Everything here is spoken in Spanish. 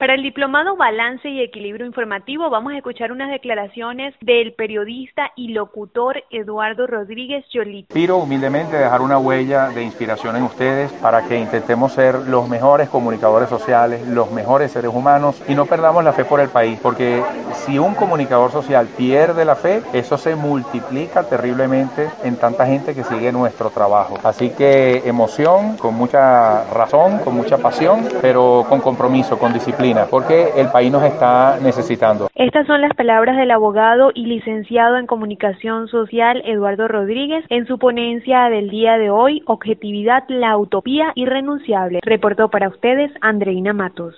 Para el diplomado Balance y Equilibrio Informativo vamos a escuchar unas declaraciones del periodista y locutor Eduardo Rodríguez Jolit. Piro humildemente dejar una huella de inspiración en ustedes para que intentemos ser los mejores comunicadores sociales, los mejores seres humanos y no perdamos la fe por el país, porque si un comunicador social pierde la fe, eso se multiplica terriblemente en tanta gente que sigue nuestro trabajo. Así que emoción, con mucha razón, con mucha pasión, pero con compromiso, con disciplina porque el país nos está necesitando. Estas son las palabras del abogado y licenciado en comunicación social Eduardo Rodríguez en su ponencia del día de hoy, Objetividad, la utopía irrenunciable. Reportó para ustedes Andreina Matos.